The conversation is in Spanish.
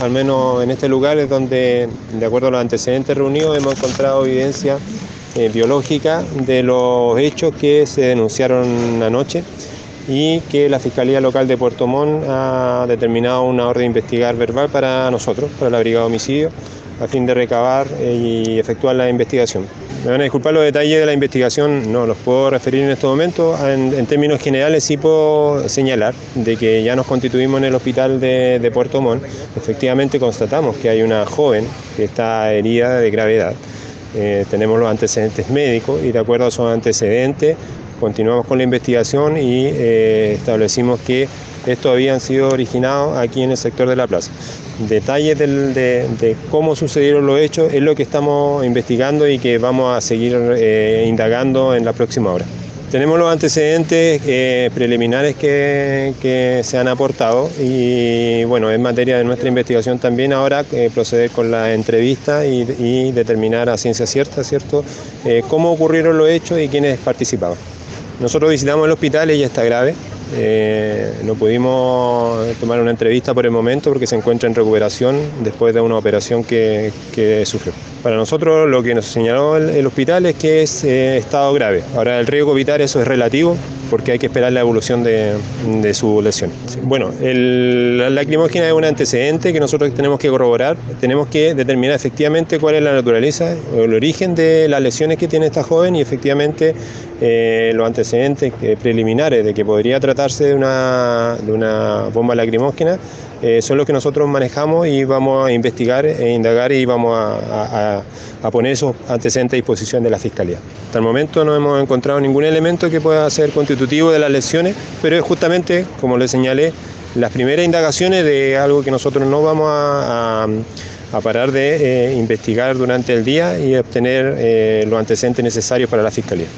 al menos en este lugar es donde, de acuerdo a los antecedentes reunidos, hemos encontrado evidencia eh, biológica de los hechos que se denunciaron anoche y que la Fiscalía Local de Puerto Montt ha determinado una orden de investigar verbal para nosotros, para la Brigada de Homicidio, a fin de recabar eh, y efectuar la investigación. Me van a disculpar los detalles de la investigación, no los puedo referir en este momento. En, términos generales sí puedo señalar de que ya nos constituimos en el hospital de, Puerto Montt. Efectivamente constatamos que hay una joven que está herida de gravedad. Eh, tenemos los antecedentes médicos y de acuerdo a esos antecedentes continuamos con la investigación y eh, establecimos que estos habían sido originados aquí en el sector de la plaza. Detalles de, cómo sucedieron los hechos es lo que estamos investigando y que vamos a seguir eh, indagando en la próxima hora. Tenemos los antecedentes eh, preliminares que, se han aportado y bueno, es materia de nuestra investigación también ahora proceder con la entrevista y, y, determinar a ciencia cierta, ¿cierto?, cómo ocurrieron los hechos y quiénes participaban. Nosotros visitamos el hospital, ella está grave. Eh, no pudimos tomar una entrevista por el momento porque se encuentra en recuperación después de una operación que, que sufrió. Para nosotros lo que nos señaló el, hospital es que es eh, estado grave. Ahora el riesgo vital eso es relativo porque hay que esperar la evolución de, su lesión. Bueno, la lacrimógena es un antecedente que nosotros tenemos que corroborar, tenemos que determinar efectivamente cuál es la naturaleza o el origen de las lesiones que tiene esta joven y efectivamente eh, los antecedentes preliminares de que podría tratarse de una, de una bomba lacrimógena eh, son los que nosotros manejamos y vamos a investigar e indagar y vamos a, poner esos antecedentes a disposición de la Fiscalía. Hasta el momento no hemos encontrado ningún elemento que pueda ser constitutivo de las lesiones, pero es justamente, como le señalé, las primeras indagaciones de algo que nosotros no vamos a, parar de eh, investigar durante el día y obtener eh, los antecedentes necesarios para la Fiscalía.